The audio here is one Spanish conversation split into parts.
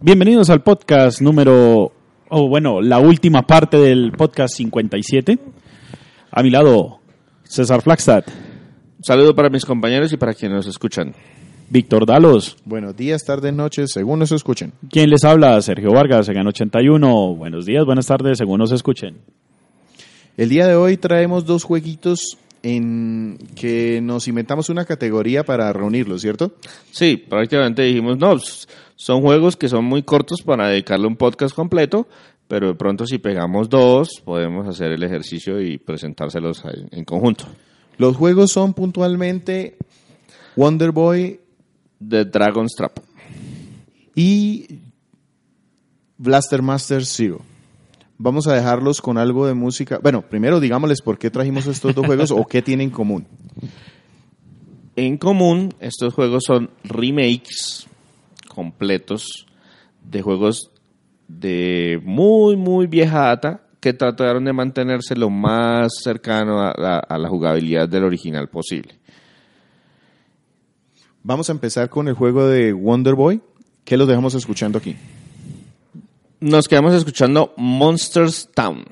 Bienvenidos al podcast número, o bueno, la última parte del podcast 57. A mi lado, César Flagstad, Un saludo para mis compañeros y para quienes nos escuchan. Víctor Dalos, Buenos días, tardes, noches, según nos escuchen. quien les habla, Sergio Vargas, en 81. Buenos días, buenas tardes, según nos escuchen. El día de hoy traemos dos jueguitos en que nos inventamos una categoría para reunirlos, ¿cierto? Sí, prácticamente dijimos, no, son juegos que son muy cortos para dedicarle un podcast completo, pero de pronto si pegamos dos, podemos hacer el ejercicio y presentárselos en conjunto. Los juegos son puntualmente Wonder Boy The Dragon's Trap. y Blaster Master Zero. Vamos a dejarlos con algo de música. Bueno, primero digámosles por qué trajimos estos dos juegos o qué tienen en común. En común, estos juegos son remakes completos de juegos de muy, muy vieja data que trataron de mantenerse lo más cercano a la, a la jugabilidad del original posible. Vamos a empezar con el juego de Wonder Boy. ¿Qué los dejamos escuchando aquí? Nos quedamos escuchando Monsters Town.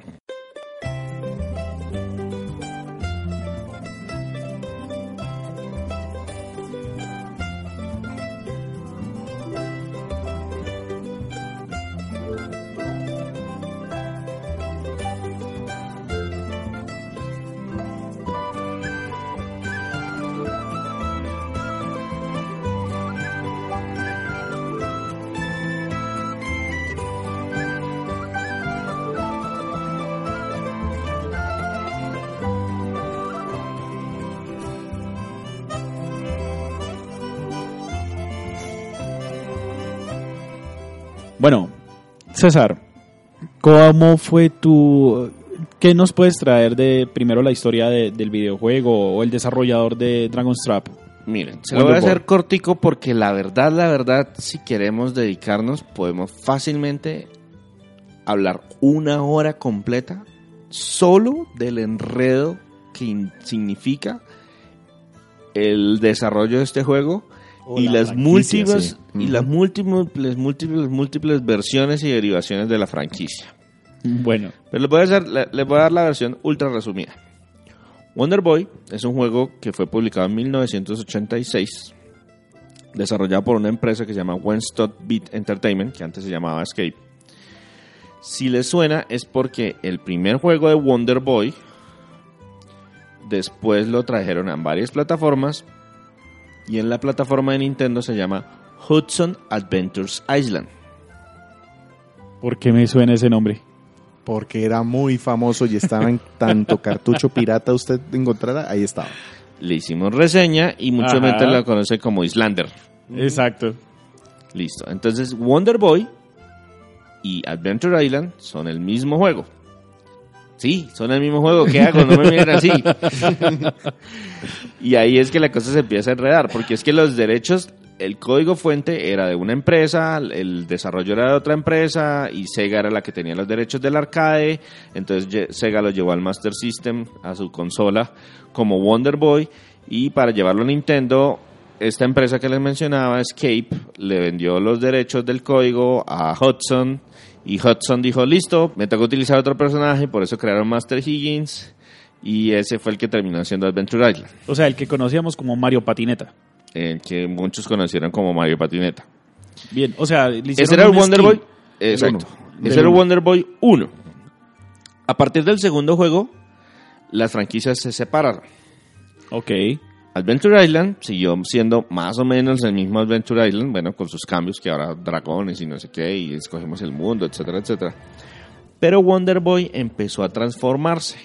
César, ¿cómo fue tu... ¿Qué nos puedes traer de primero la historia de- del videojuego o el desarrollador de Dragon's Trap? Miren, se lo voy a hacer cortico porque la verdad, la verdad, si queremos dedicarnos, podemos fácilmente hablar una hora completa solo del enredo que significa el desarrollo de este juego O y la las múltiples sí. y las múltiples múltiples múltiples versiones y derivaciones de la franquicia. Bueno, Pero les voy a, hacer- les voy a dar la versión ultra resumida. Wonder Boy es un juego que fue publicado en 1986, desarrollado por una empresa que se llama Wenstot Beat Entertainment, que antes se llamaba Escape. Si les suena es porque el primer juego de Wonder Boy después lo trajeron a varias plataformas y en la plataforma de Nintendo se llama Hudson Adventures Island. ¿por qué me suena ese nombre? Porque era muy famoso y estaba en tanto cartucho pirata usted encontrara, ahí estaba. Le hicimos reseña y mucha Ajá. gente la conoce como Islander. Exacto. Listo. Entonces, Wonder Boy y Adventure Island son el mismo juego. Sí, son el mismo juego. ¿Qué hago? No me miren así. y ahí es que la cosa se empieza a enredar, porque es que los derechos, el código fuente era de una empresa, el desarrollo era de otra empresa y Sega era la que tenía los derechos del arcade. Entonces Sega lo llevó al Master System, a su consola, como Wonder Boy. Y para llevarlo a Nintendo, esta empresa que les mencionaba, Escape, le vendió los derechos del código a Hudson. Y Hudson dijo, listo, me tengo que utilizar otro personaje, por eso crearon Master Higgins. Y ese fue el que terminó siendo Adventure Island, O sea, el que conocíamos como Mario Patineta. el que muchos conocieron como Mario Patineta. Bien, o sea, le Ese era el Wonder. Boy. Exacto. uno. Ese era el. Wonder Boy 1. A partir del segundo juego, las franquicias se separaron. Ok. Adventure Island siguió siendo más o menos el mismo Adventure Island, bueno, con sus cambios que ahora dragones y no sé qué, y escogemos el mundo, etcétera, etcétera. Pero Wonder Boy empezó a transformarse.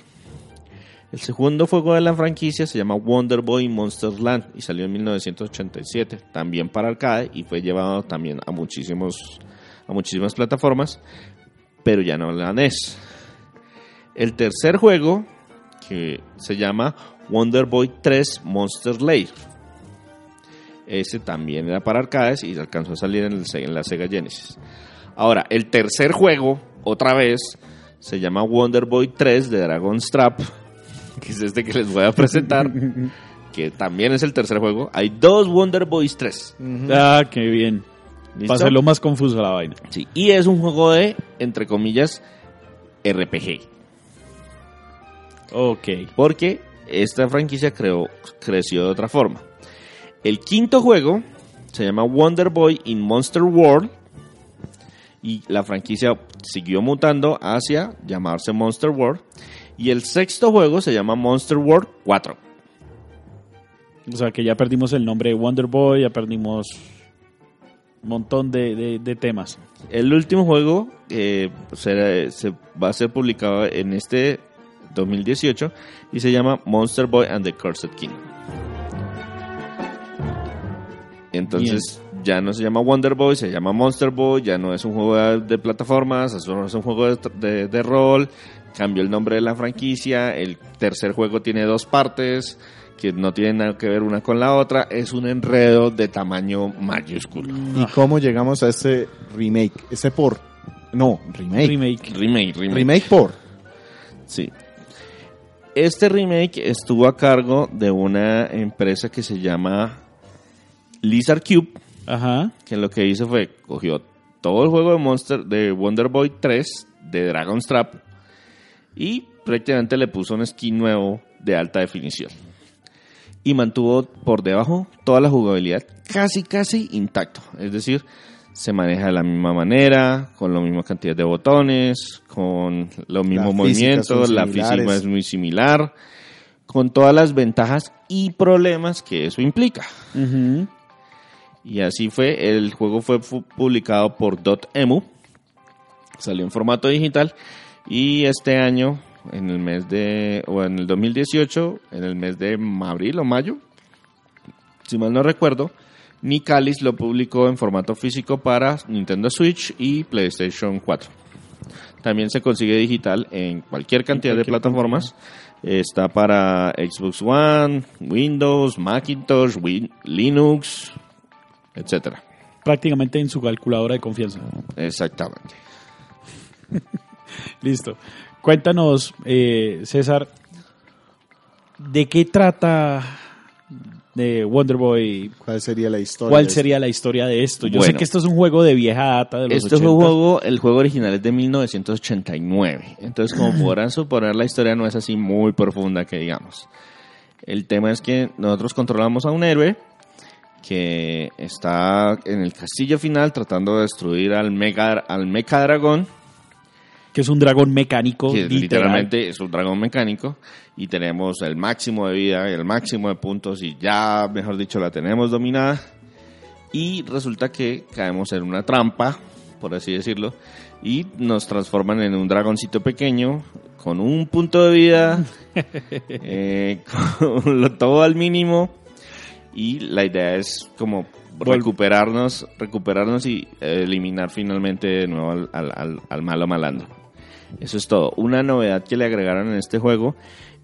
El segundo juego de la franquicia se llama Wonder Boy Monsters Land y salió en 1987, también para arcade y fue llevado también a muchísimos a muchísimas plataformas, pero ya no la NES. El tercer juego que se llama Wonder Boy 3 Monster Lair. Ese también era para arcades y alcanzó a salir en, el Se- en la Sega Genesis. Ahora, el tercer juego, otra vez, se llama Wonder Boy 3 de Dragon's Trap, que es este que les voy a presentar, que también es el tercer juego. Hay dos Wonder Boys 3. Ah, qué bien. ¿Listo? Para hacerlo más confuso la vaina. Sí, y es un juego de, entre comillas, RPG. Ok. Porque esta franquicia creó, creció de otra forma. El quinto juego se llama Wonder Boy in Monster World. Y la franquicia siguió mutando hacia llamarse Monster World. Y el sexto juego se llama Monster World 4. O sea que ya perdimos el nombre de Wonder Boy, ya perdimos un montón de, de- de temas. El último juego eh, será- se va a ser publicado en este 2018 y se llama Monster Boy and the Cursed King. Entonces ya no se llama Wonder Boy, se llama Monster Boy, ya no es un juego de, de plataformas, es un es un juego de, de- de rol, cambió el nombre de la franquicia, el tercer juego tiene dos partes que no tienen nada que ver una con la otra, es un enredo de tamaño mayúsculo. ¿Y cómo llegamos a ese remake? Ese por. No, remake. Remake. Remake, remake. Remake por. Sí. Este remake estuvo a cargo de una empresa que se llama Lizard Cube, Ajá. que lo que hizo fue cogió todo el juego de Monster de Wonder Boy 3 de Dragon's Trap y prácticamente le puso un skin nuevo de alta definición. Y mantuvo por debajo toda la jugabilidad casi casi intacto, es decir, se maneja de la misma manera, con la misma cantidad de botones, con los mismos movimientos, la física es muy similar, con todas las ventajas y problemas que eso implica. Y así fue, el juego fue fu- publicado por Dotemu, salió en formato digital y este año, en el mes de, o en el 2018, en el mes de abril o mayo, si mal no recuerdo, Nicalis lo publicó en formato físico para Nintendo Switch y PlayStation 4. También se consigue digital en cualquier cantidad de plataformas. Está para Xbox One, Windows, Macintosh, Win- Linux, etcétera. Prácticamente en su calculadora de confianza. Exactamente. Listo. Cuéntanos, eh, César, ¿de qué trata de Wonder Boy? ¿Cuál sería la historia? ¿Cuál de sería la historia de esto? Yo sé que esto es un juego de vieja data de los Este 80. juego, el juego original es de 1989. Entonces, como podrán suponer, la historia no es así muy profunda que digamos. El tema es que nosotros controlamos a un héroe que está en el castillo final tratando de destruir al mega al mecha dragón Que es un dragón mecánico, literal. literalmente es un dragón mecánico y tenemos el máximo de vida y el máximo de puntos y ya, mejor dicho, la tenemos dominada y resulta que caemos en una trampa, por así decirlo, y nos transforman en un dragoncito pequeño con un punto de vida, eh, con lo- todo al mínimo y la idea es como recuperarnos, recuperarnos y eliminar finalmente de nuevo al, al- al- al malo malandro. Eso es todo. Una novedad que le agregaron en este juego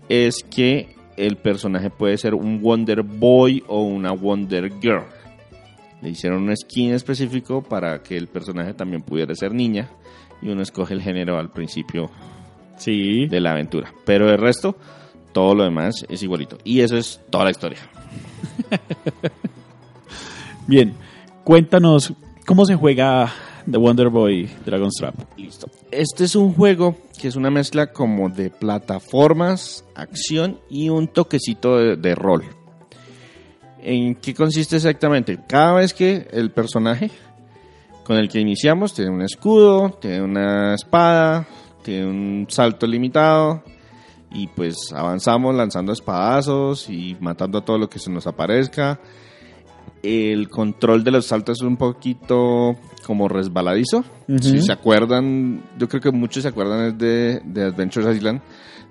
es que el personaje puede ser un Wonder Boy o una Wonder Girl. Le hicieron un skin específico para que el personaje también pudiera ser niña y uno escoge el género al principio Sí. de la aventura. Pero el resto, todo lo demás es igualito. Y eso es toda la historia. Bien. Cuéntanos, ¿cómo se juega The Wonder Boy Dragon's Trap? Listo. Este es un juego que es una mezcla como de plataformas, acción y un toquecito de, de rol. ¿En qué consiste exactamente? Cada vez que el personaje con el que iniciamos tiene un escudo, tiene una espada, tiene un salto limitado y pues avanzamos lanzando espadazos y matando a todo lo que se nos aparezca. El control de los saltos es un poquito como resbaladizo. Si se acuerdan, yo creo que muchos se acuerdan es de, de Adventures Island,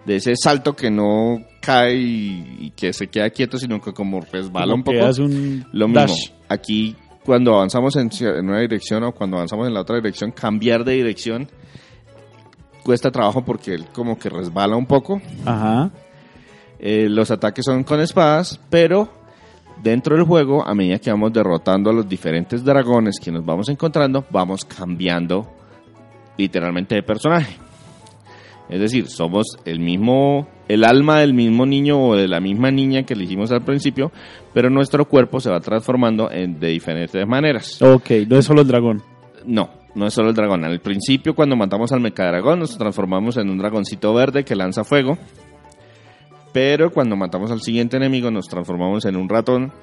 de ese salto que no cae y, y que se queda quieto, sino que como resbala Como un poco. un Lo mismo. dash. Aquí, cuando avanzamos en una dirección o cuando avanzamos en la otra dirección, cambiar de dirección cuesta trabajo porque él como que resbala un poco. Ajá. Eh, los ataques son con espadas, pero dentro del juego, a medida que vamos derrotando a los diferentes dragones que nos vamos encontrando, vamos cambiando literalmente de personaje. Es decir, somos el mismo el alma del mismo niño o de la misma niña que elegimos al principio, pero nuestro cuerpo se va transformando en, de diferentes maneras. Ok, no es solo el dragón. No, no es solo el dragón. Al principio, cuando matamos al mecadragón, nos transformamos en un dragoncito verde que lanza fuego. Pero cuando matamos al siguiente enemigo, nos transformamos en un ratón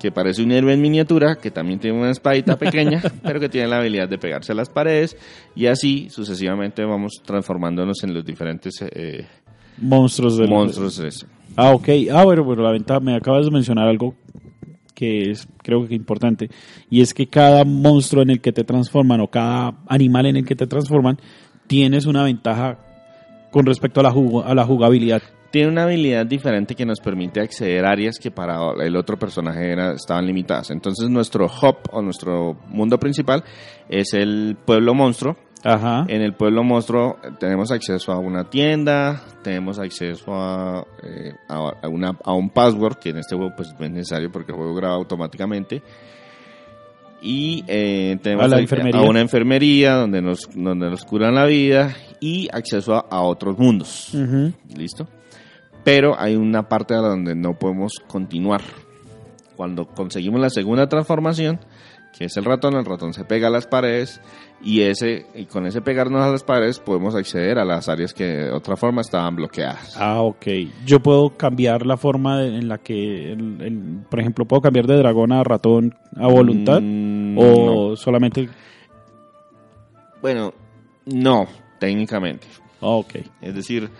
que parece un héroe en miniatura, que también tiene una espadita pequeña, pero que tiene la habilidad de pegarse a las paredes. Y así sucesivamente vamos transformándonos en los diferentes eh, Monstruos del monstruos. Ah, ok. Ah, bueno, bueno, la ventaja, me acabas de mencionar algo que es creo que importante, y es que cada monstruo en el que te transforman o cada animal en el que te transforman, tienes una ventaja con respecto a la, a la jugabilidad. Tiene una habilidad diferente que nos permite acceder a áreas que para el otro personaje era- estaban limitadas. Entonces nuestro hub o nuestro mundo principal es el pueblo monstruo. Ajá. En el pueblo monstruo eh, tenemos acceso a una tienda, tenemos acceso a, eh, a, una, a un password que en este juego pues no es necesario porque el juego graba automáticamente. Y eh, tenemos A la ac- enfermería. a una enfermería donde nos, donde nos curan la vida y acceso a, a otros mundos. ¿Listo? Pero hay una parte a donde no podemos continuar. Cuando conseguimos la segunda transformación, que es el ratón, el ratón se pega a las paredes y ese y con ese pegarnos a las paredes podemos acceder a las áreas que de otra forma estaban bloqueadas. Ah, ok. Yo puedo cambiar la forma de- en la que, el- el- por ejemplo, puedo cambiar de dragón a ratón a voluntad Mm, o no. solamente... Bueno, no, técnicamente. Ah, ok. Es decir,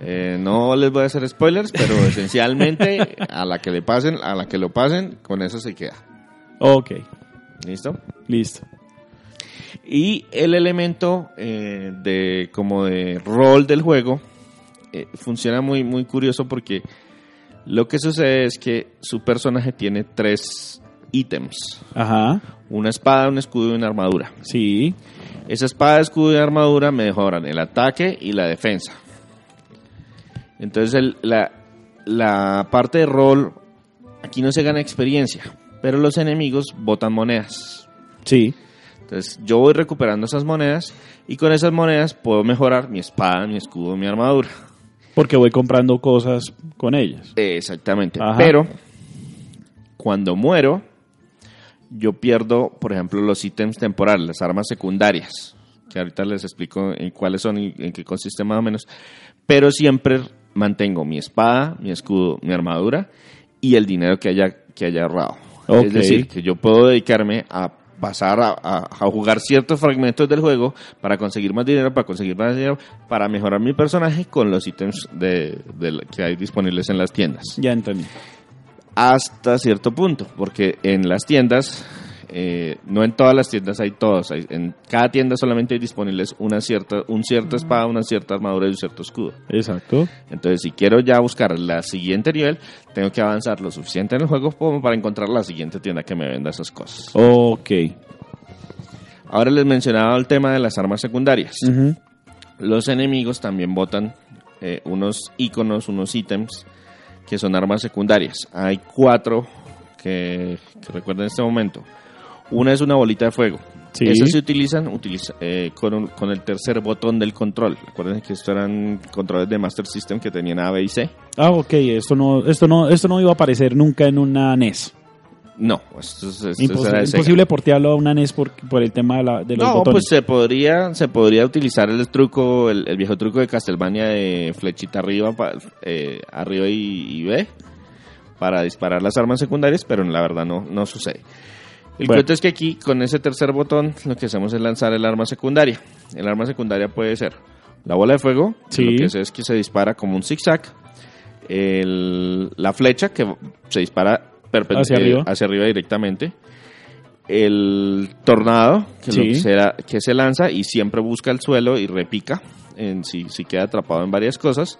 eh, no les voy a hacer spoilers, pero esencialmente a la que le pasen, a la que lo pasen, con eso se queda. Ok, ¿Listo? listo. Y el elemento eh, de como de rol del juego eh, funciona muy muy curioso porque lo que sucede es que su personaje tiene tres ítems: Ajá, una espada, un escudo y una armadura. sí. Esa espada, escudo y armadura mejoran el ataque y la defensa. Entonces el- la, la parte de rol aquí no se gana experiencia, pero los enemigos botan monedas. Sí. Entonces yo voy recuperando esas monedas y con esas monedas puedo mejorar mi espada, mi escudo, mi armadura. Porque voy comprando cosas con ellas. Exactamente. Ajá. Pero cuando muero, yo pierdo, por ejemplo, los ítems temporales, las armas secundarias, que ahorita les explico en cuáles son y en qué consiste más o menos. Pero siempre mantengo mi espada, mi escudo, mi armadura y el dinero que haya, que haya ahorrado. Es decir, que yo puedo dedicarme a pasar a, a- a jugar ciertos fragmentos del juego para conseguir más dinero, para conseguir más dinero, para mejorar mi personaje con los ítems de, de- que hay disponibles en las tiendas Ya entendí. hasta cierto punto, porque en las tiendas, eh, no en todas las tiendas hay todos, hay- en cada tienda solamente hay disponibles una cierta, un cierta espada, una cierta armadura y un cierto escudo. Exacto. Entonces, si quiero ya buscar la siguiente nivel, tengo que avanzar lo suficiente en el juego como para encontrar la siguiente tienda que me venda esas cosas. Ok. Ahora les mencionaba el tema de las armas secundarias. Los enemigos también botan eh, unos iconos, unos ítems que son armas secundarias. Hay cuatro que, que recuerdo en este momento. Una es una bolita de fuego. Sí. Esas se utilizan utiliza- eh, con, un- con el tercer botón del control. Recuerden que estos eran controles de Master System que tenían A, B y C. Ah, ok. Esto no, esto no, esto no iba a aparecer nunca en una NES. No, esto, es- esto Impos- era de Sega. imposible portearlo a una NES por, por el tema de, la, de los No, botones. pues se podría, se podría utilizar el truco, el, el viejo truco de Castlevania de flechita arriba, pa- eh, arriba y, y B para disparar las armas secundarias, pero la verdad no, no sucede. El Bueno. cuento es que aquí, con ese tercer botón, lo que hacemos es lanzar el arma secundaria. El arma secundaria puede ser la bola de fuego, que lo que hace es que se dispara como un zigzag, el- la flecha, que se dispara Hacia eh, arriba. hacia arriba directamente, el tornado, que, Sí. lo que, se, que se lanza y siempre busca el suelo y repica en, si, si queda atrapado en varias cosas.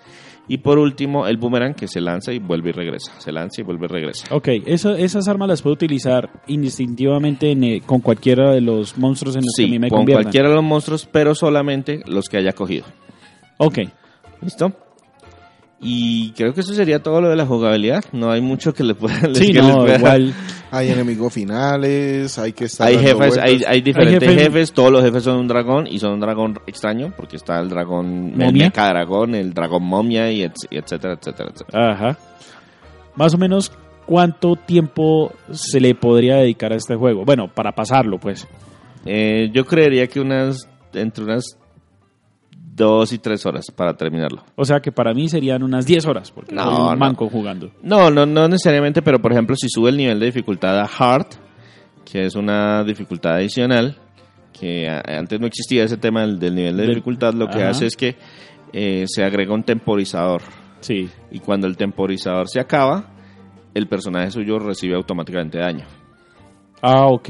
Y por último, el boomerang que se lanza y vuelve y regresa. Se lanza y vuelve y regresa. Ok, eso- esas armas las puedo utilizar indistintivamente en, eh, con cualquiera de los monstruos en los que a Sí, mí me con conviertan. cualquiera de los monstruos, pero solamente los que haya cogido. Ok, ¿Listo? Y creo que eso sería todo lo de la jugabilidad. No hay mucho que le pueda Sí, que no, igual. Hay enemigos finales, hay que estar Hay jefes, hay, hay diferentes Hay jefes- jefes. todos los jefes son un dragón y son un dragón extraño porque está el dragón, el ¿Momia? mecha dragón, el dragón momia y, et- y etcétera, etcétera, etcétera. Ajá. Más o menos, ¿cuánto tiempo se le podría dedicar a este juego? Bueno, para pasarlo, pues. Eh, yo creería que unas, entre unas dos y tres horas para terminarlo. O sea que para mí serían unas 10 horas, porque No, soy un no. manco jugando. No, no, no necesariamente, pero por ejemplo, si sube el nivel de dificultad a Hard, que es una dificultad adicional, que antes no existía ese tema del, del nivel de dificultad, lo que Ajá. hace es que eh, se agrega un temporizador. Sí. Y cuando el temporizador se acaba, el personaje suyo recibe automáticamente daño. Ah, ok.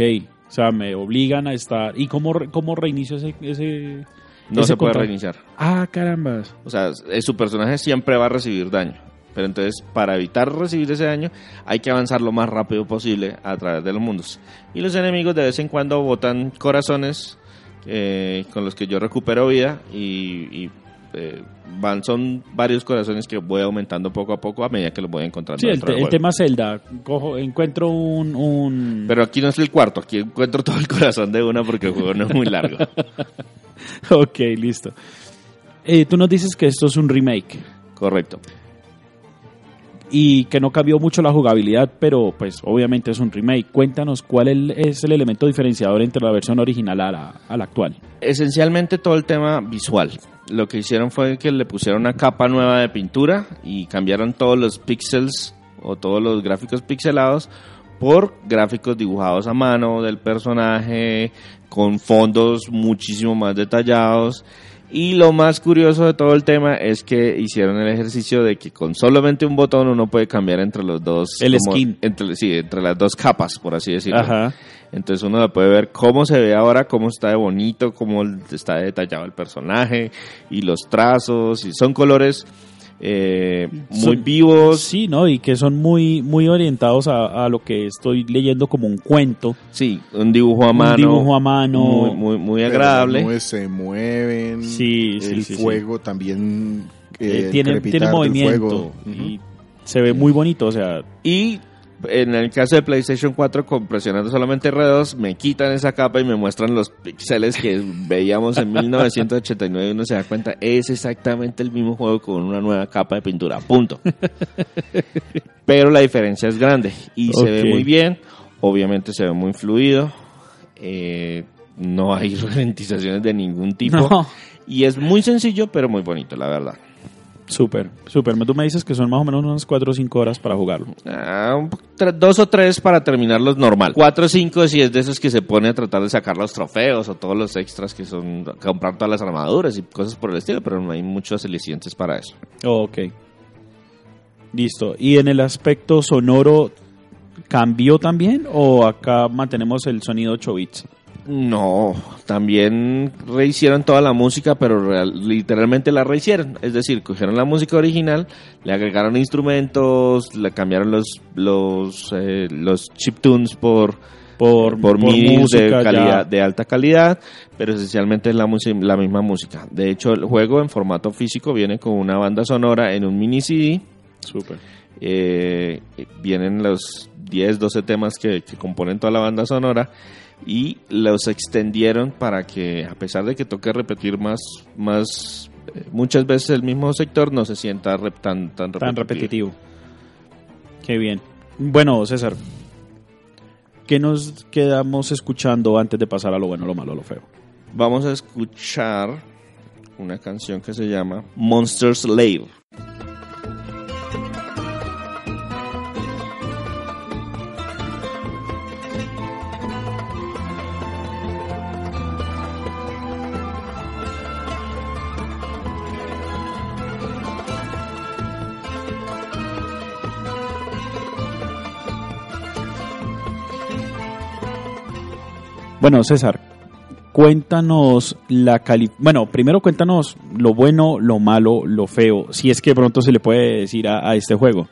O sea, me obligan a estar... ¿Y cómo, cómo reinicio ese...? ese... No se puede reiniciar. Ah, carambas. O sea, eh, su personaje siempre va a recibir daño. Pero entonces, para evitar recibir ese daño, hay que avanzar lo más rápido posible a través de los mundos. Y los enemigos de vez en cuando botan corazones eh, con los que yo recupero vida y, y, eh, van son varios corazones que voy aumentando poco a poco a medida que los voy encontrando. Sí, el, te- tema Zelda. Cojo, encuentro un... un... Pero aquí no es el cuarto, aquí encuentro todo el corazón de una porque el juego no es muy largo. ok, listo. Eh, tú nos dices que esto es un remake Correcto. Y que no cambió mucho la jugabilidad, pero pues obviamente es un remake. Cuéntanos cuál es el elemento diferenciador entre la versión original a la, a la actual. esencialmente todo el tema visual. Lo que hicieron fue que le pusieron una capa nueva de pintura y cambiaron todos los píxeles o todos los gráficos pixelados por gráficos dibujados a mano del personaje con fondos muchísimo más detallados. Y lo más curioso de todo el tema es que hicieron el ejercicio de que con solamente un botón uno puede cambiar entre los dos. El como- skin. Entre, sí, entre las dos capas, por así decirlo. Ajá. Entonces uno la puede ver cómo se ve ahora, cómo está de bonito, cómo está de detallado el personaje y los trazos. Y son colores eh, muy Son- vivos. Sí, ¿no? Y que son muy, muy orientados a, a lo que estoy leyendo como un cuento. Sí, un dibujo a mano. Un dibujo a mano. Muy, muy, agradable. Las nubes se mueven. Sí, sí, El sí, sí. fuego también. Eh, eh, tiene, tiene movimiento fuego. y se ve muy bonito. O sea, Y en el caso de PlayStation 4, con presionando solamente R2, me quitan esa capa y me muestran los píxeles que veíamos en 1989 y uno se da cuenta, es exactamente el mismo juego con una nueva capa de pintura, punto. Pero la diferencia es grande y se ve muy bien, obviamente se ve muy fluido, eh, no hay ralentizaciones de ningún tipo No. y es muy sencillo pero muy bonito, la verdad. Súper, súper. Tú me dices que son más o menos unas 4 o 5 horas para jugarlo. Ah, dos o tres para terminarlos normal. Cuatro o cinco si es de esos que se pone a tratar de sacar los trofeos o todos los extras que son comprar todas las armaduras y cosas por el estilo, pero no hay muchos alicientes para eso. Oh, ok. Listo. ¿Y en el aspecto sonoro cambió también o acá mantenemos el sonido 8 bits? No, también rehicieron toda la música, pero real- literalmente la rehicieron. Es decir, cogieron la música original, le agregaron instrumentos, le cambiaron los los eh, los chiptunes por Por, por, de, música, calidad, ya. de alta calidad, pero esencialmente es la, la misma música. De hecho, el juego en formato físico viene con una banda sonora en un mini CD. Súper. eh, vienen los 10, 12 temas que, que componen toda la banda sonora y los extendieron para que, a pesar de que toque repetir más, más eh, muchas veces el mismo sector, no se sienta rep- tan, tan repetitivo. Tan repetitivo. Qué bien. Bueno, César, ¿qué nos quedamos escuchando antes de pasar a lo bueno, lo malo, lo feo? Vamos a escuchar una canción que se llama Monster Slave. Bueno, César, cuéntanos la cali... Bueno, primero cuéntanos lo bueno, lo malo, lo feo, si es que pronto se le puede decir a, a este juego.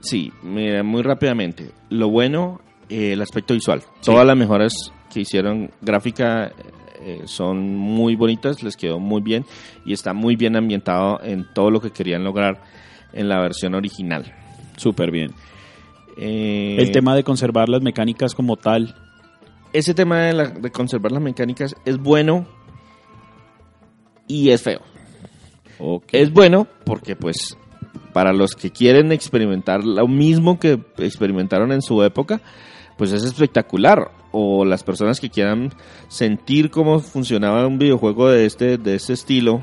Sí, mira, muy rápidamente. Lo bueno, eh, el aspecto visual. Todas las mejoras que hicieron gráfica eh, son muy bonitas, les quedó muy bien y está muy bien ambientado en todo lo que querían lograr en la versión original. Súper bien. Eh, El tema de conservar las mecánicas como tal. Ese tema de, la- de conservar las mecánicas es bueno y es feo. Es bueno porque pues para los que quieren experimentar lo mismo que experimentaron en su época, pues es espectacular. O las personas que quieran sentir cómo funcionaba un videojuego de este, de este estilo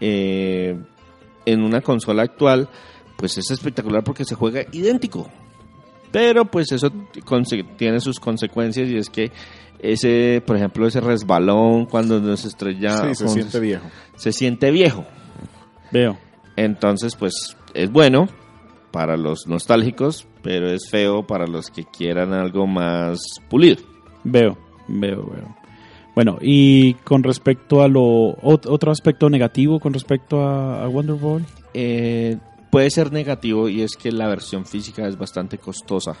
eh, en una consola actual, pues es espectacular porque se juega idéntico. Pero pues eso tiene sus consecuencias y es que ese, por ejemplo, ese resbalón cuando nos estrella sí, se siente viejo. se siente viejo. Veo. Entonces, pues es bueno para los nostálgicos, pero es feo para los que quieran algo más pulido. Veo, veo, veo. Bueno, y con respecto a lo ot- otro aspecto negativo con respecto a, a Wonder Boy. Eh, puede ser negativo y es que la versión física es bastante costosa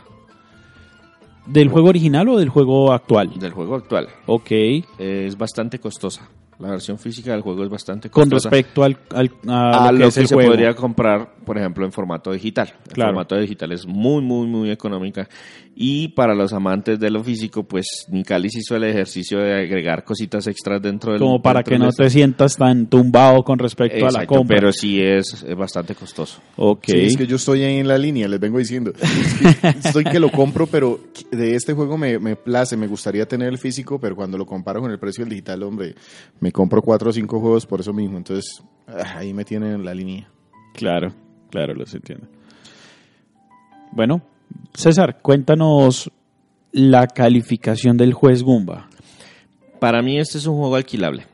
¿Del juego original o del juego actual? del juego actual. Ok. Es bastante costosa. La versión física del juego es bastante Con costosa. respecto al, al- a, a lo lo que se juego. podría comprar, por ejemplo, en formato digital. El Claro. formato digital es muy, muy, muy económica. Y para los amantes de lo físico, pues Nicalis hizo el ejercicio de agregar cositas extras dentro del Como para que no te sientas tan tumbado con respecto a la Exacto, compra. pero sí es, es bastante costoso. Ok. Sí, es que yo estoy ahí en la línea, les vengo diciendo. Estoy que lo compro, pero de este juego me, me place, me gustaría tener el físico, pero cuando lo comparo con el precio del digital, hombre, me compro cuatro o cinco juegos por eso mismo. Entonces, ah, ahí me tienen en la línea. Claro, claro, los entiendo. Bueno, César, cuéntanos la calificación del juez Gumba. Para mí este es un juego alquilable.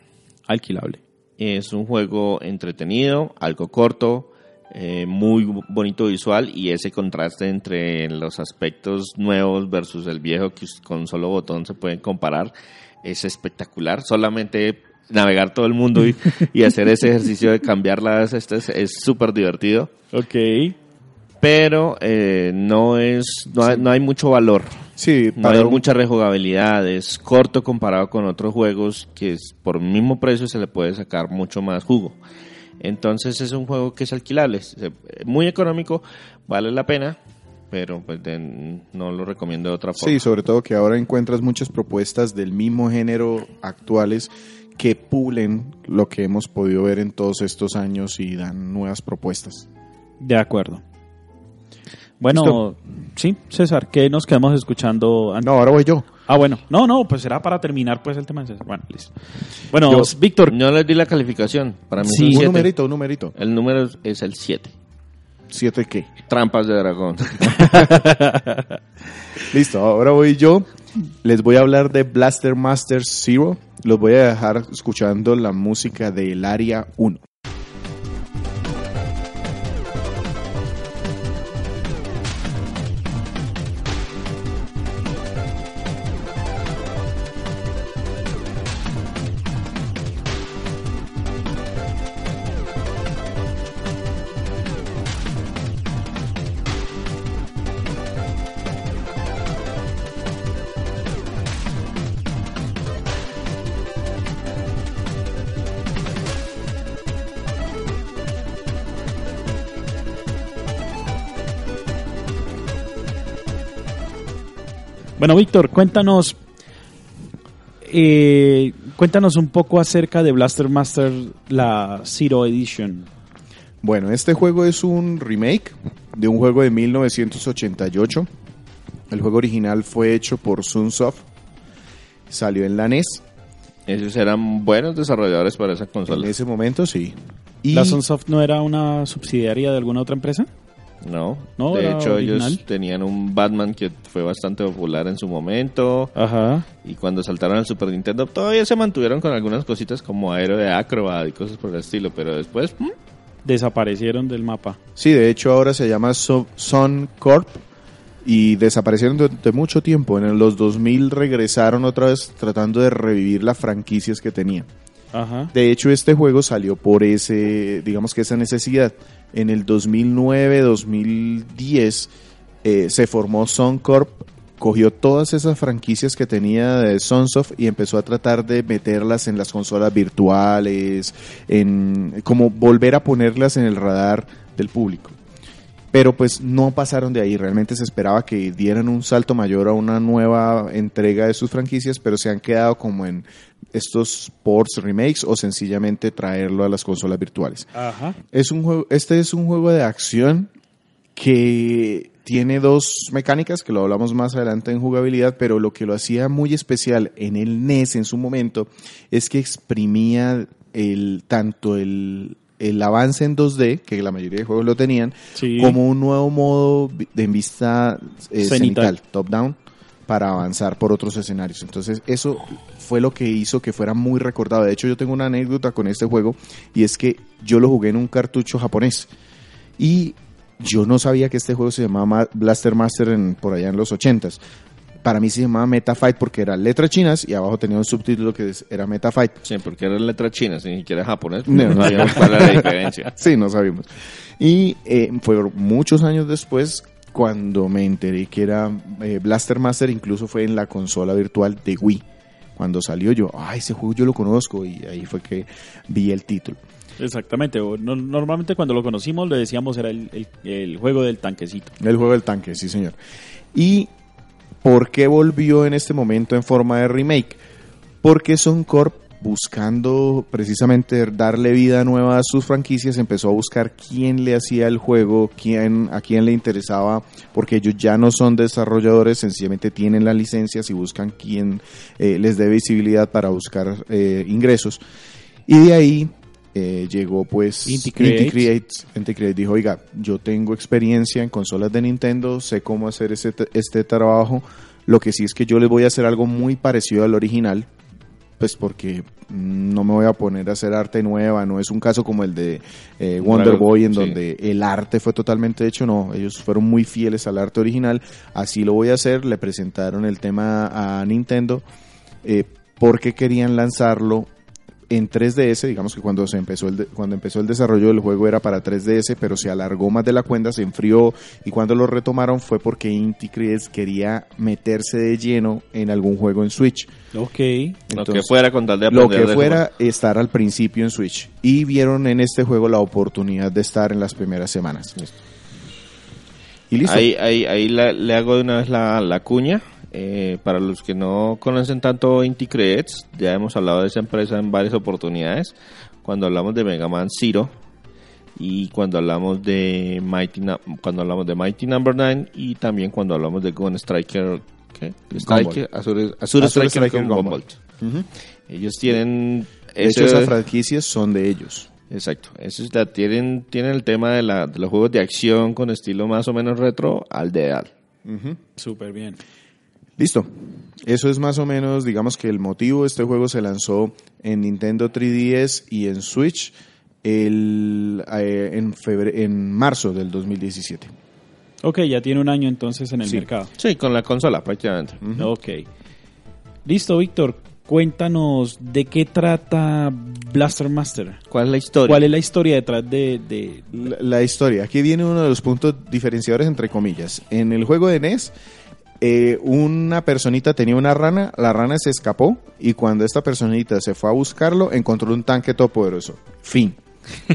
Alquilable. Es un juego entretenido, algo corto, eh, muy bonito visual y ese contraste entre los aspectos nuevos versus el viejo que con solo botón se pueden comparar es espectacular. Solamente navegar todo el mundo y, y hacer ese ejercicio de cambiarlas este es- es súper divertido. Ok. Pero eh, no es no hay, no hay mucho valor Sí, No hay un- mucha rejugabilidad, es corto comparado con otros juegos que es- por el mismo precio se le puede sacar mucho más jugo. Entonces es un juego que es alquilable, se- muy económico, vale la pena, pero pues de- no lo recomiendo de otra forma. Sí, sobre todo que ahora encuentras muchas propuestas del mismo género actuales que pulen lo que hemos podido ver en todos estos años y dan nuevas propuestas. De acuerdo. Bueno, Listo. sí, César, ¿qué nos quedamos escuchando? antes? No, ahora voy yo. Ah, bueno. No, no, pues será para terminar pues el tema de César. Bueno, listo. Bueno, Yo- Víctor, No les di la calificación, para mí Sí. Un siete. numerito, un numerito. El número es el 7. ¿Siete qué? Trampas de dragón. Listo, ahora voy yo. Les voy a hablar de Blaster Master Zero. Los voy a dejar escuchando la música del Área 1. Bueno, Víctor, cuéntanos eh, cuéntanos un poco acerca de Blaster Master la Zero Edition. Bueno, este juego es un remake de un juego de 1988. El juego original fue hecho por Sunsoft. Salió en la NES. Esos eran buenos desarrolladores para esa En consola. ese momento, sí. Y ¿La Sunsoft no era una subsidiaria de alguna otra empresa? No, No, de hecho original. ellos tenían un Batman que fue bastante popular en su momento. Ajá. Y cuando saltaron al Super Nintendo, todavía se mantuvieron con algunas cositas como Aero de Acrobat y cosas por el estilo, pero después, mm, Desaparecieron del mapa. sí, de hecho ahora se llama So- Sun Corp. Y desaparecieron durante mucho tiempo. En los 2000 regresaron otra vez tratando de revivir las franquicias que tenían. Ajá. De hecho, este juego salió por ese, digamos que esa necesidad. En el 2009-2010 eh, se formó Suncorp cogió todas esas franquicias que tenía de Sunsoft y empezó a tratar de meterlas en las consolas virtuales, en como volver a ponerlas en el radar del público. Pero pues no pasaron de ahí, realmente se esperaba que dieran un salto mayor a una nueva entrega de sus franquicias, pero se han quedado como en estos ports, remakes o sencillamente traerlo a las consolas virtuales. Ajá. Es un juego, este es un juego de acción que tiene dos mecánicas que lo hablamos más adelante en jugabilidad, pero lo que lo hacía muy especial en el NES en su momento es que exprimía el tanto el, el avance en 2D, que la mayoría de juegos lo tenían, Sí. como un nuevo modo de en vista eh, Cenital. top-down, para avanzar por otros escenarios. Entonces, eso fue lo que hizo que fuera muy recordado. De hecho, yo tengo una anécdota con este juego, y es que yo lo jugué en un cartucho japonés. Y yo no sabía que este juego se llamaba Ma- Blaster Master en, por allá en los 80s. Para mí se llamaba Meta Fight porque eran letras chinas y abajo tenía un subtítulo que era Meta Fight. Sí, porque era letra china, si ni siquiera japonés. No, sabíamos cuál era la diferencia. Sí, no sabíamos. Y eh, fue muchos años después cuando me enteré que era eh, Blaster Master, incluso fue en la consola virtual de Wii. Cuando salió yo, ay, ese juego yo lo conozco y ahí fue que vi el título. Exactamente. no- normalmente cuando lo conocimos le decíamos era el, el- el juego del tanquecito. El juego del tanque, sí señor. ¿Y por qué volvió en este momento en forma de remake? Porque Son Corp, buscando precisamente darle vida nueva a sus franquicias, empezó a buscar quién le hacía el juego, quién, a quién le interesaba, porque ellos ya no son desarrolladores, sencillamente tienen las licencias y buscan quién eh, les dé visibilidad para buscar eh, ingresos. Y de ahí eh, llegó pues Inti. Creates. Inti dijo, oiga, yo tengo experiencia en consolas de Nintendo, sé cómo hacer ese, este trabajo, lo que sí es que yo les voy a hacer algo muy parecido al original, pues porque no me voy a poner a hacer arte nueva, no es un caso como el de eh, Wonder Boy en sí. donde el arte fue totalmente hecho, no, ellos fueron muy fieles al arte original, así lo voy a hacer, le presentaron el tema a Nintendo eh, porque querían lanzarlo en 3DS, digamos que cuando se empezó el de- cuando empezó el desarrollo del juego era para 3DS, pero se alargó más de la cuenta, se enfrió y cuando lo retomaron fue porque Inti Creates quería meterse de lleno en algún juego en Switch. Ok. lo que fuera con tal de lo que fuera estar al principio en Switch y vieron en este juego la oportunidad de estar en las primeras semanas. Y listo. Ahí, ahí, ahí la- le hago de una vez la, la cuña. Eh, para los que no conocen tanto Inti Creates, ya hemos hablado de esa empresa en varias oportunidades. Cuando hablamos de Mega Man Zero y cuando hablamos de Mighty, cuando hablamos de Mighty Number 9 y también cuando hablamos de Gun Striker, ¿qué? Striker, Azure, Azure Azure Striker, Striker con. Ujú. Ellos tienen De hecho, esas franquicias son de ellos. Exacto. Eso es la- tienen, tienen el tema de, la, de los juegos de acción con estilo más o menos retro al dedal. Ujú. Súper bien. Listo. Eso es más o menos, digamos que el motivo. Este juego se lanzó en Nintendo 3DS y en Switch el, eh, en, febre- en marzo del 2017. Ok, ya tiene un año entonces en el Sí. mercado. Sí, con la consola prácticamente. Ok. Listo, Víctor. Cuéntanos de qué trata Blaster Master. ¿Cuál es la historia? ¿Cuál es la historia detrás de, de- La, la historia. Aquí viene uno de los puntos diferenciadores entre comillas. En el juego de NES, eh, una personita tenía una rana, la rana se escapó y cuando esta personita se fue a buscarlo, encontró un tanque todopoderoso. Fin.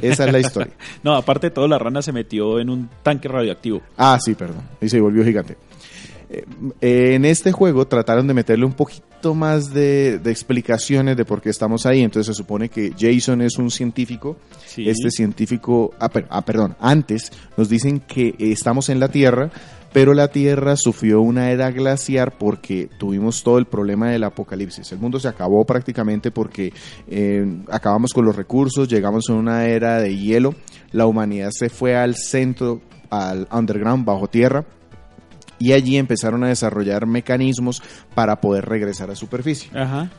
Esa es la historia. No, aparte de todo, la rana se metió en un tanque radioactivo. Ah, sí, perdón. Y se volvió gigante. Eh, eh, en este juego trataron de meterle un poquito más de, de explicaciones de por qué estamos ahí. Entonces se supone que Jason es un científico. Sí. Este científico, ah, per- ah, perdón, antes nos dicen que estamos en la Tierra, pero la Tierra sufrió una era glaciar porque tuvimos todo el problema del apocalipsis. El mundo se acabó prácticamente porque eh, acabamos con los recursos, llegamos a una era de hielo, la humanidad se fue al centro, al underground, bajo tierra, y allí empezaron a desarrollar mecanismos para poder regresar a superficie. Ajá.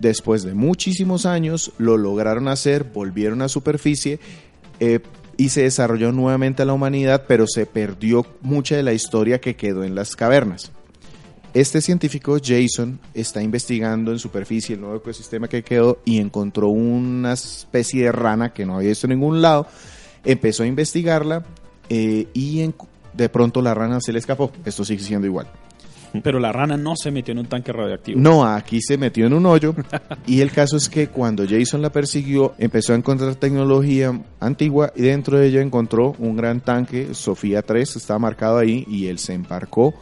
Después de muchísimos años lo lograron hacer, volvieron a superficie eh, y se desarrolló nuevamente la humanidad, pero se perdió mucha de la historia que quedó en las cavernas. Este científico, Jason, está investigando en superficie el nuevo ecosistema que quedó y encontró una especie de rana que no había visto en ningún lado. Empezó a investigarla eh, y de pronto la rana se le escapó. Esto sigue siendo igual. Pero la rana no se metió en un tanque radioactivo. No, aquí se metió en un hoyo y el caso es que cuando Jason la persiguió empezó a encontrar tecnología antigua y dentro de ella encontró un gran tanque, Sofía 3, estaba marcado ahí y él se embarcó.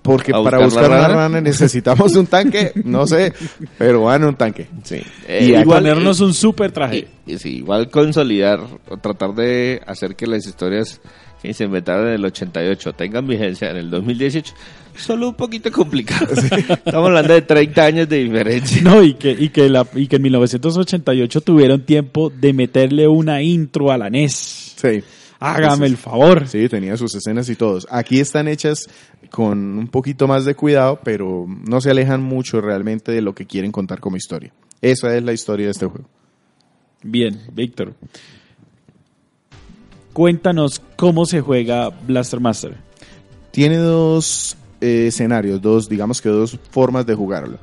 Porque ¿A para buscar la una rana? rana necesitamos un tanque, no sé, pero bueno, un tanque. Sí. y Eh, ponernos un super traje. y- y sí, igual consolidar o tratar de hacer que las historias que se inventaron en el 88 tengan vigencia en el 2018, solo un poquito complicado. Estamos hablando de 30 años de diferencia. No, y que, y, que la, y que en 1988 tuvieron tiempo de meterle una intro a la NES. Sí. Hágame el favor. Sí, tenía sus escenas y todos. Aquí están hechas con un poquito más de cuidado, pero no se alejan mucho realmente de lo que quieren contar como historia. Esa es la historia de este juego. Bien, Víctor. Cuéntanos cómo se juega Blaster Master. Tiene dos eh, escenarios, dos, digamos que dos formas de jugarlo.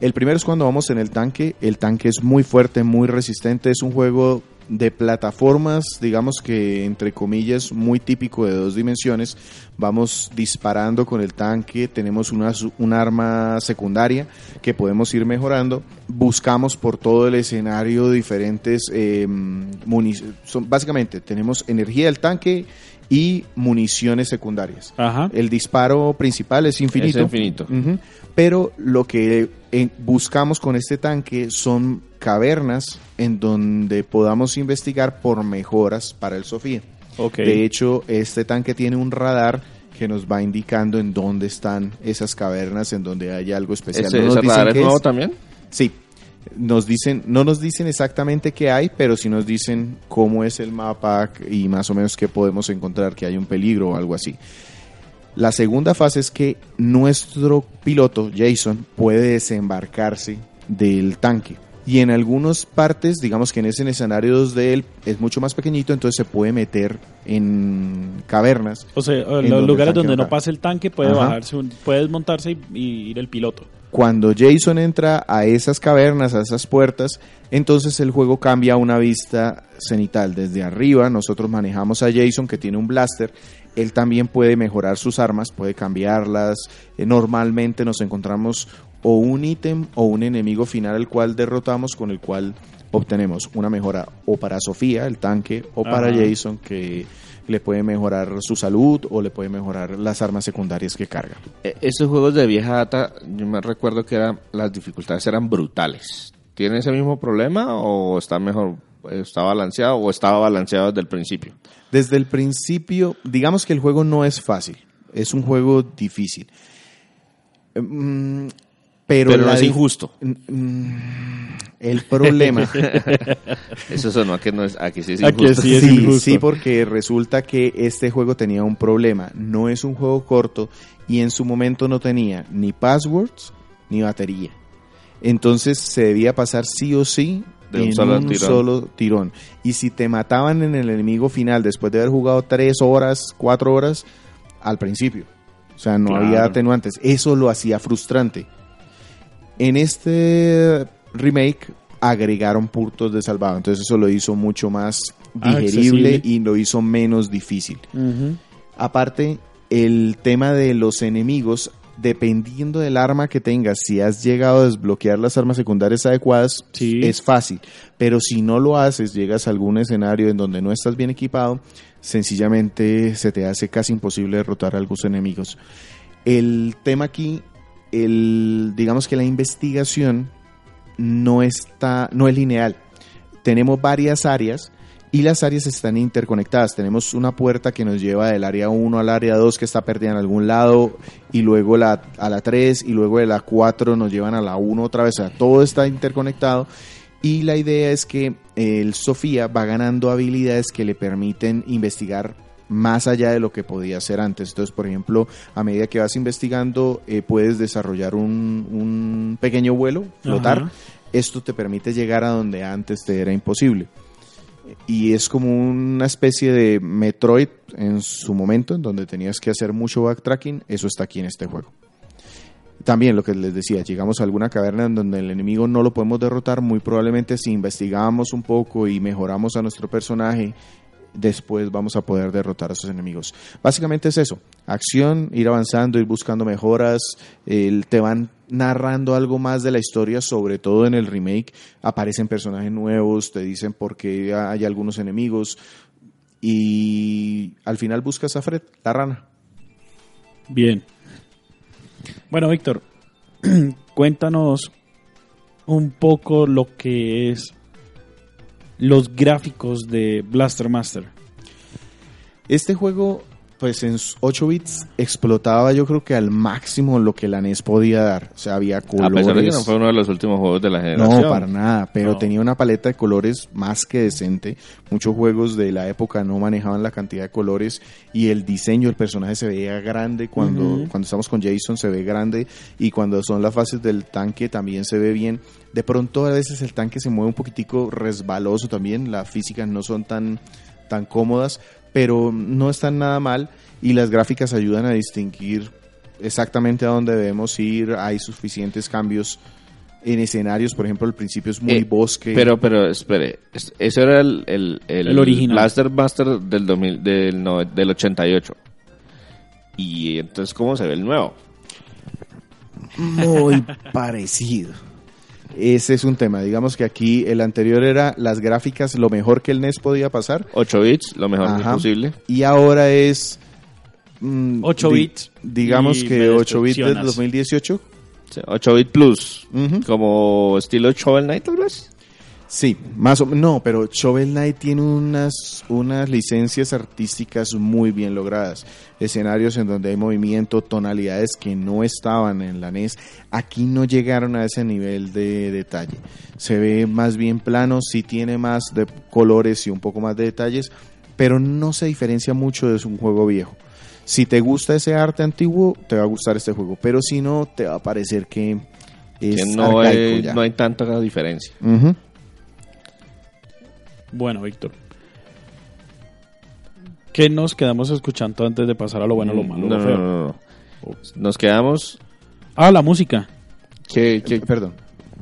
El primero es cuando vamos en el tanque. El tanque es muy fuerte, muy resistente. Es un juego de plataformas, digamos que entre comillas, muy típico de dos dimensiones. Vamos disparando con el tanque, tenemos una, un arma secundaria que podemos ir mejorando. Buscamos por todo el escenario diferentes eh, son- Básicamente, tenemos energía del tanque y municiones secundarias. Ajá. El disparo principal es infinito. Es infinito. Pero lo que eh, buscamos con este tanque son cavernas en donde podamos investigar por mejoras para el Sofía. De hecho, este tanque tiene un radar que nos va indicando en dónde están esas cavernas, en donde hay algo especial. ¿Ese, No nos ese dicen radar es nuevo es. también? Sí. Nos dicen, no nos dicen exactamente qué hay, pero sí nos dicen cómo es el mapa y más o menos qué podemos encontrar, que hay un peligro o algo así. La segunda fase es que nuestro piloto, Jason, puede desembarcarse del tanque. Y en algunas partes, digamos que en ese escenario de él es mucho más pequeñito, entonces se puede meter en cavernas. O sea, los lugares donde no pase el tanque puede Ajá. bajarse, puede desmontarse y, y ir el piloto. Cuando Jason entra a esas cavernas, a esas puertas, entonces el juego cambia a una vista cenital. Desde arriba nosotros manejamos a Jason que tiene un blaster. Él también puede mejorar sus armas, puede cambiarlas. Eh, normalmente nos encontramos o un ítem o un enemigo final al cual derrotamos con el cual obtenemos una mejora o para Sofía, el tanque, o para Ajá. Jason que le puede mejorar su salud o le puede mejorar las armas secundarias que carga. Eh, Estos juegos de vieja data, yo me recuerdo que eran, las dificultades eran brutales. ¿Tiene ese mismo problema o está mejor, está balanceado o estaba balanceado desde el principio? Desde el principio, digamos que el juego no es fácil, es un juego difícil. Mm, pero Pero no es injusto. Mm, El problema. Eso sonó a que no es, a que sí es Aquí injusto. sí es sí, injusto. sí, porque resulta que este juego tenía un problema. No es un juego corto y en su momento no tenía ni passwords ni batería. Entonces se debía pasar sí o sí De un en solo un tirón. solo tirón. Y si te mataban en el enemigo final después de haber jugado tres horas, cuatro horas, al principio. O sea, no Claro. había atenuantes. Eso lo hacía frustrante. En este remake agregaron puntos de salvado, entonces eso lo hizo mucho más digerible Accesible. y lo hizo menos difícil. Aparte, el tema de los enemigos, dependiendo del arma que tengas, si has llegado a desbloquear las armas secundarias adecuadas, Sí. es fácil. Pero si no lo haces, llegas a algún escenario en donde no estás bien equipado, sencillamente se te hace casi imposible derrotar a algunos enemigos. El tema aquí, el, digamos que la investigación no está, no es lineal. Tenemos varias áreas y las áreas están interconectadas. Tenemos una puerta que nos lleva del área 1 al área 2 que está perdida en algún lado y luego la, a la 3 y luego de la 4 nos llevan a la 1 otra vez. O sea, todo está interconectado y la idea es que el Sofía va ganando habilidades que le permiten investigar más allá de lo que podía hacer antes. Entonces, por ejemplo, a medida que vas investigando, eh, puedes desarrollar un, un pequeño vuelo, flotar. Ajá. Esto te permite llegar a donde antes te era imposible. Y es como una especie de Metroid en su momento, en donde tenías que hacer mucho backtracking. Eso está aquí en este juego. También lo que les decía, llegamos a alguna caverna en donde el enemigo no lo podemos derrotar. Muy probablemente si investigamos un poco y mejoramos a nuestro personaje, después vamos a poder derrotar a esos enemigos. Básicamente es eso, acción, ir avanzando, ir buscando mejoras, te van narrando algo más de la historia, sobre todo en el remake, aparecen personajes nuevos, te dicen por qué hay algunos enemigos y al final buscas a Fred, la rana. Bien. Bueno, Víctor, cuéntanos un poco lo que es los gráficos de Blaster Master. Este juego, pues en 8 bits explotaba yo creo que al máximo lo que la NES podía dar. O sea, había A colores. pesar de que no fue uno de los últimos juegos de la generación. No, para nada, pero No. tenía una paleta de colores más que decente. Muchos juegos de la época no manejaban la cantidad de colores y el diseño del personaje se veía grande cuando, cuando estamos con Jason se ve grande y cuando son las fases del tanque también se ve bien. De pronto a veces el tanque se mueve un poquitico resbaloso también, las físicas no son tan, tan cómodas, pero no están nada mal y las gráficas ayudan a distinguir exactamente a dónde debemos ir, hay suficientes cambios en escenarios, por ejemplo, al principio es muy Eh, bosque. Pero, pero, espere, es- eso era el, el, El original. Blaster Master del, 2000, del, no- del 88. Y entonces, ¿cómo se ve el nuevo? muy parecido. Ese es un tema. Digamos que aquí el anterior era las gráficas lo mejor que el NES podía pasar 8 bits, lo mejor Ajá. posible. y ahora es mm, 8 di- bits Digamos y que me 8 bits del decepcionas. 2018. Sí, 8 bit plus. Ujú. Como estilo Shovel Knight, tal vez. Sí, más o menos. No, pero Shovel Knight tiene unas, unas licencias artísticas muy bien logradas. Escenarios en donde hay movimiento, tonalidades que no estaban en la NES. Aquí no llegaron a ese nivel de detalle. Se ve más bien plano, sí tiene más de colores y un poco más de detalles, pero no se diferencia mucho de un juego viejo. Si te gusta ese arte antiguo, te va a gustar este juego, pero si no, te va a parecer que es que no, arcaico hay, ya. no hay tanta diferencia. Ujú. Bueno, Víctor. ¿Qué nos quedamos escuchando antes de pasar a lo bueno, lo malo, no, lo no, feo? no, no. Nos quedamos. Ah, la música. que Perdón.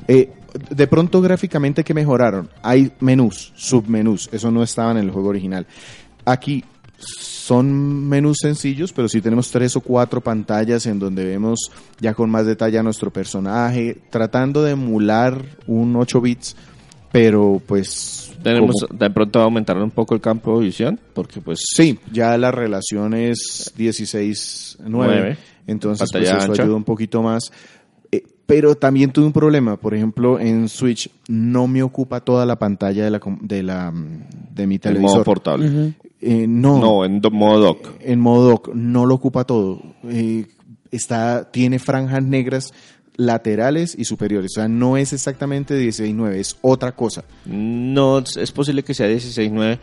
Eh, de pronto gráficamente que mejoraron. Hay menús, submenús. Eso no estaba en el juego original. Aquí son menús sencillos, pero sí tenemos tres o cuatro pantallas en donde vemos ya con más detalle a nuestro personaje, tratando de emular un 8 bits, pero pues tenemos como- de pronto aumentaron un poco el campo de visión, porque pues Sí, ya la relación es 16-9, Nueve. entonces Pantalla pues, eso ancha. ayuda un poquito más. Eh, pero también tuve un problema, por ejemplo, en Switch no me ocupa toda la pantalla de la com- de la mm, de mi el televisor. modo portable. Eh, no, No, en do- modo dock. en modo dock no lo ocupa todo. Eh, está tiene franjas negras laterales y superiores, o sea, no es exactamente 16-9, es otra cosa. No, es posible que sea 16.9,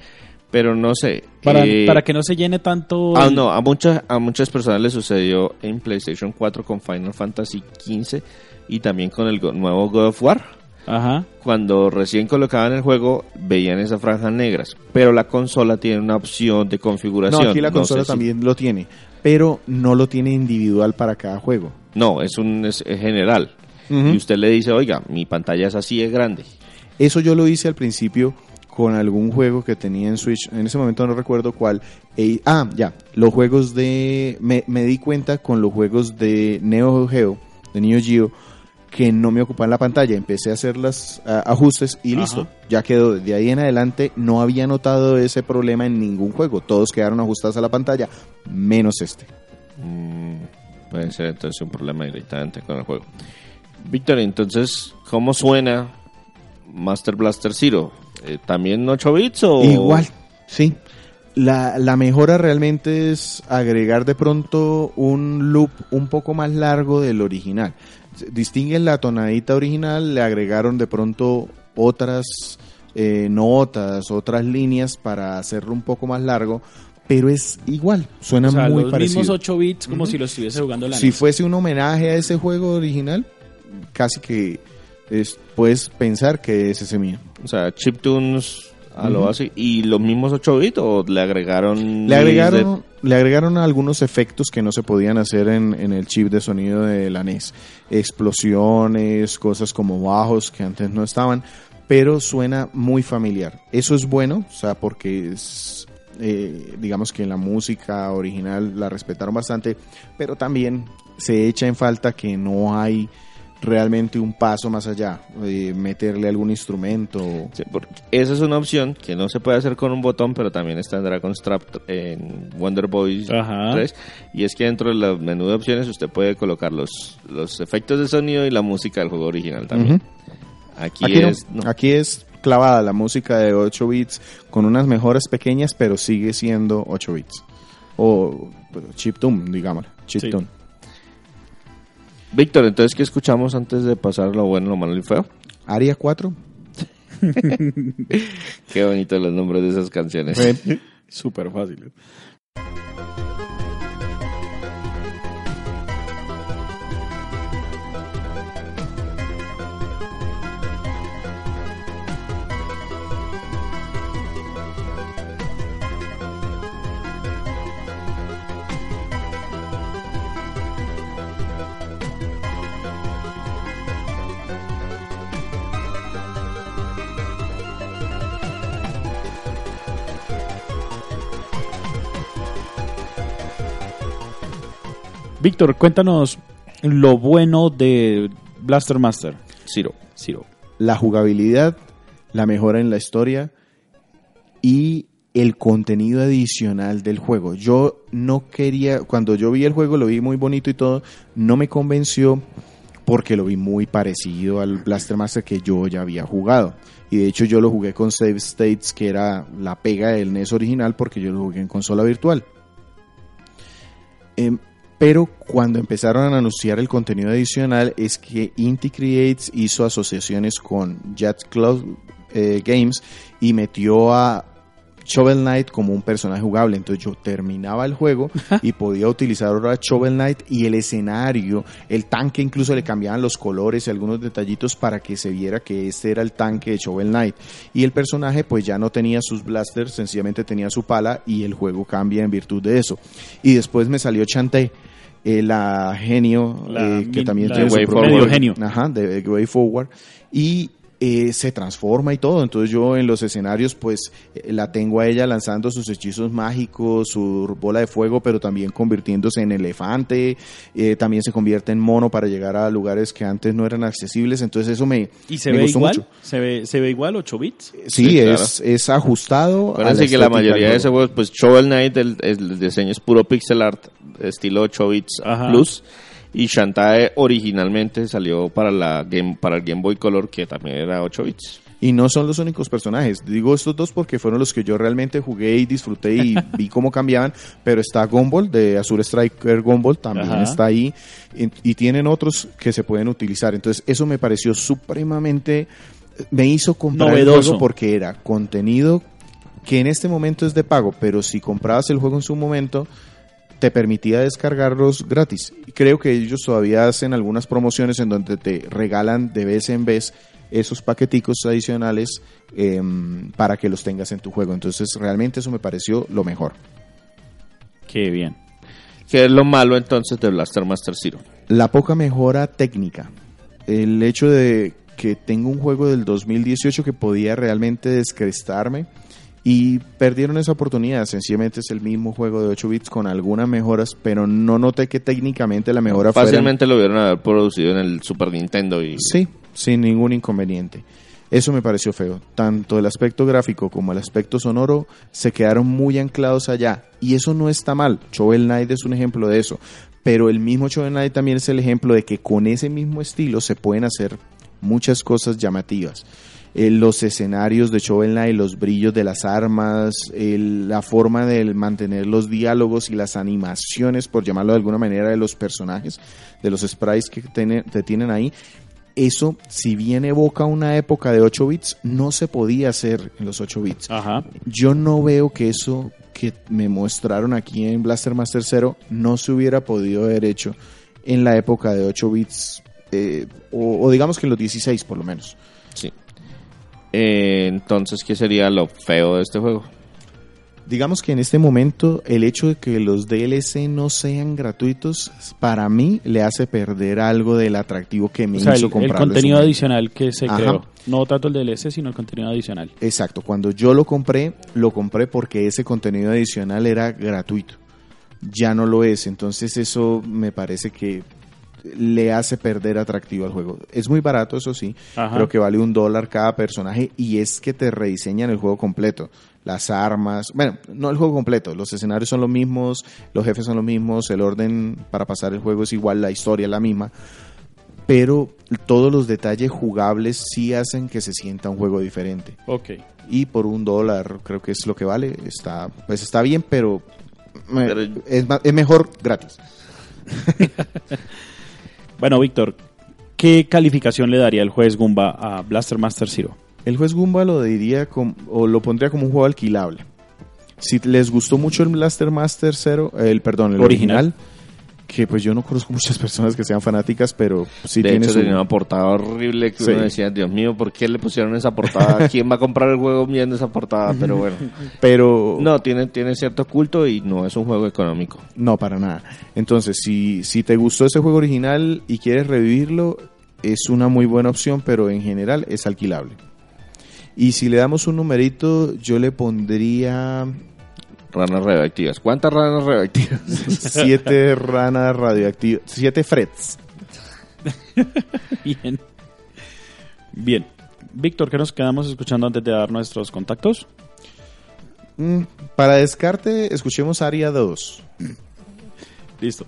pero no sé. Para, Eh, para que no se llene tanto. Ah, no, a muchas, a muchas personas les sucedió en PlayStation 4 con Final Fantasy 15 y también con el nuevo God of War. Ajá. Cuando recién colocaban el juego, veían esas franjas negras, pero la consola tiene una opción de configuración. No, aquí la No sé consola si- también lo tiene, pero no lo tiene individual para cada juego. No, es un es, es general. Y usted le dice, oiga, mi pantalla es así de grande. Eso yo lo hice al principio con algún juego que tenía en Switch. En ese momento no recuerdo cuál. Eh, ah, ya. Los juegos de. Me, me di cuenta con los juegos de Neo Geo, de Neo Geo, que no me ocupaban la pantalla. Empecé a hacer los ajustes y Ajá. listo. Ya quedó. De ahí en adelante no había notado ese problema en ningún juego. Todos quedaron ajustados a la pantalla, menos este. Mm, puede ser entonces un problema directamente con el juego. Víctor, entonces, ¿cómo suena Master Blaster Zero? Eh, ¿También 8 bits o...? Igual, sí. La, la mejora realmente es agregar de pronto un loop un poco más largo del original. Distinguen la tonadita original, le agregaron de pronto otras eh, notas, otras líneas para hacerlo un poco más largo, pero es igual, suena O sea, muy los parecido. mismos 8 bits como si lo estuviese jugando la Si NES. fuese un homenaje a ese juego original, casi que es- puedes pensar que es ese mismo. O sea, chiptunes a lo Ujú. básico. ¿Y los mismos 8 bits o le agregaron... Le minis de- agregaron, le agregaron algunos efectos que no se podían hacer en, en el chip de sonido de la NES. Explosiones, cosas como bajos que antes no estaban, pero suena muy familiar. Eso es bueno, o sea, porque es- eh, digamos que la música original la respetaron bastante, pero también se echa en falta que no hay realmente un paso más allá, eh, meterle algún instrumento. Sí, porque esa es una opción que no se puede hacer con un botón, pero también está en Dragon's Trap en Wonder Boy Ajá. 3. Y es que dentro del menú de opciones usted puede colocar los, los efectos de sonido y la música del juego original también. Ujú. Aquí, Aquí, no. es. no. Aquí es clavada la música de 8 bits con unas mejoras pequeñas, pero sigue siendo 8 bits. O bueno, chiptune, digamos. Chiptune. Víctor, entonces, ¿qué escuchamos antes de pasar lo bueno, lo malo y lo feo? Aria 4. Qué bonito los nombres de esas canciones. Súper fácil. Víctor, cuéntanos lo bueno de Blaster Master. Ciro. Ciro. La jugabilidad, la mejora en la historia y el contenido adicional del juego. Yo no quería, cuando yo vi el juego lo vi muy bonito y todo, no me convenció porque lo vi muy parecido al Blaster Master que yo ya había jugado. Y de hecho yo lo jugué con Save States, que era la pega del NES original, porque yo lo jugué en consola virtual. Em, pero cuando empezaron a anunciar el contenido adicional es que Inti Creates hizo asociaciones con Jet Club eh, Games y metió a Shovel Knight como un personaje jugable. Entonces yo terminaba el juego y podía utilizar ahora Shovel Knight y el escenario, el tanque incluso le cambiaban los colores y algunos detallitos para que se viera que este era el tanque de Shovel Knight. Y el personaje pues ya no tenía sus blasters, sencillamente tenía su pala y el juego cambia en virtud de eso. Y después me salió Chantey. eh, la genio La eh, que también la tiene Way su propio Medio genio. Ajá, de de Way Forward. Y eh, se transforma y todo. Entonces yo en los escenarios pues eh, la tengo a ella lanzando sus hechizos mágicos, su bola de fuego, pero también convirtiéndose en elefante. eh, también se convierte en mono para llegar a lugares que antes no eran accesibles. Entonces eso me, ¿Y se me ve gustó igual? mucho. ¿Se ve, ¿Se ve igual 8 bits? Sí, Sí, es, es ajustado. Acuérdense que la mayoría de ese juego. juego, pues Shovel Knight, el, el diseño es puro pixel art, estilo 8 bits Ajá. plus. Y Shantae originalmente salió para la game, para el Game Boy Color, que también era 8 bits. Y no son los únicos personajes. Digo estos dos porque fueron los que yo realmente jugué y disfruté y vi cómo cambiaban. Pero está Gumball de Azure Striker Gumball, también Ajá. está ahí. Y, y tienen otros que se pueden utilizar. Entonces, eso me pareció supremamente. Me hizo comprar el juego porque era contenido que en este momento es de pago. Pero si comprabas el juego en su momento, te permitía descargarlos gratis. Y creo que ellos todavía hacen algunas promociones en donde te regalan de vez en vez esos paqueticos adicionales em, para que los tengas en tu juego. Entonces realmente eso me pareció lo mejor. Qué bien. ¿Qué es lo malo entonces de Blaster Master Zero? La poca mejora técnica. El hecho de que tengo un juego del 2018 que podía realmente descrestarme y perdieron esa oportunidad. Sencillamente es el mismo juego de 8 bits con algunas mejoras, pero no noté que técnicamente la mejora fuera Fácilmente lo hubieran haber producido en el Super Nintendo y Sí, sin ningún inconveniente. Eso me pareció feo. Tanto el aspecto gráfico como el aspecto sonoro se quedaron muy anclados allá. Y eso no está mal. Shovel Knight es un ejemplo de eso. Pero el mismo Shovel Knight también es el ejemplo de que con ese mismo estilo se pueden hacer muchas cosas llamativas. Eh, los escenarios de Shovel Knight, los brillos de las armas, el- la forma de mantener los diálogos y las animaciones, por llamarlo de alguna manera, de los personajes, de los sprites que te tienen ahí, eso, si bien evoca una época de 8 bits, no se podía hacer en los 8 bits. Ajá. Yo no veo que eso que me mostraron aquí en Blaster Master 0 no se hubiera podido haber hecho en la época de 8 bits, eh, o, o digamos que en los 16 por lo menos. sí. Eh, entonces, ¿qué sería lo feo de este juego? Digamos que en este momento el hecho de que los DLC no sean gratuitos, para mí le hace perder algo del atractivo que me O sea, hizo el, el contenido adicional que se Ajá. creó. No tanto el DLC, sino el contenido adicional. Exacto, cuando yo lo compré, lo compré porque ese contenido adicional era gratuito. Ya no lo es, entonces eso me parece que le hace perder atractivo al juego. Es muy barato, eso sí, Ajá. creo que vale un dólar cada personaje y es que te rediseñan el juego completo. Las armas, bueno, no el juego completo, los escenarios son los mismos, los jefes son los mismos, el orden para pasar el juego es igual, la historia es la misma, pero todos los detalles jugables sí hacen que se sienta un juego diferente Ok. y por un dólar creo que es lo que vale está pues está bien pero, me- Pero- es, es mejor gratis Bueno, Víctor, ¿qué calificación le daría el juez Gumba a Blaster Master Zero? el juez Goomba lo diría com- o lo pondría como un juego alquilable si les gustó mucho el Blaster Master Zero el perdón el Original. original, que pues yo no conozco muchas personas que sean fanáticas pero sí de tiene hecho, su tenía una portada horrible que Sí. uno decía, Dios mío, ¿por qué le pusieron esa portada? ¿Quién va a comprar el juego viendo esa portada? Pero bueno. pero No, tiene, tiene cierto culto y no es un juego económico. No, para nada. Entonces, si, si te gustó ese juego original y quieres revivirlo, es una muy buena opción, pero en general es alquilable. Y si le damos un numerito, yo le pondría Ranas radioactivas. ¿Cuántas ranas radioactivas? siete ranas radioactivas, siete frets. Bien. Bien. Víctor, ¿qué nos quedamos escuchando antes de dar nuestros contactos? Mm, para descarte, escuchemos Aria 2. Listo.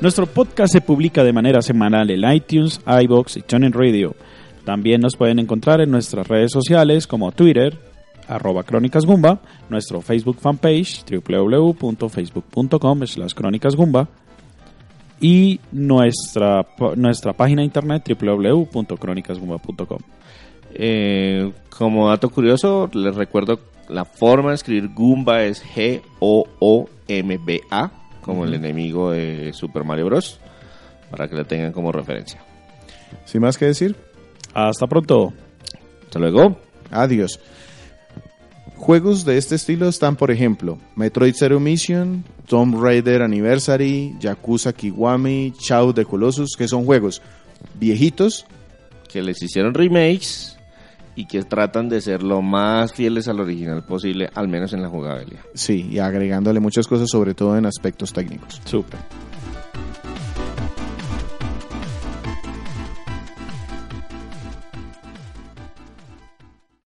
Nuestro podcast se publica de manera semanal en iTunes, iBox y TuneIn Radio. También nos pueden encontrar en nuestras redes sociales como Twitter, arroba Crónicas Gumba, nuestro Facebook fanpage www.facebook.com slash Crónicas Gumba y nuestra, nuestra página internet www.crónicasgumba.com. Eh, como dato curioso, les recuerdo la forma de escribir Goomba es G-O-O-M-B-A, como el enemigo de Super Mario Bros. Para que la tengan como referencia. Sin más que decir, Hasta pronto. Hasta luego. adiós. Juegos de este estilo están, por ejemplo, Metroid Zero Mission, Tomb Raider Anniversary, Yakuza Kiwami, Chao de Colossus, que son juegos viejitos, Que les hicieron remakes y que tratan de ser lo más fieles al original posible, al menos en la jugabilidad. sí, y agregándole muchas cosas, sobre todo en aspectos técnicos. Super.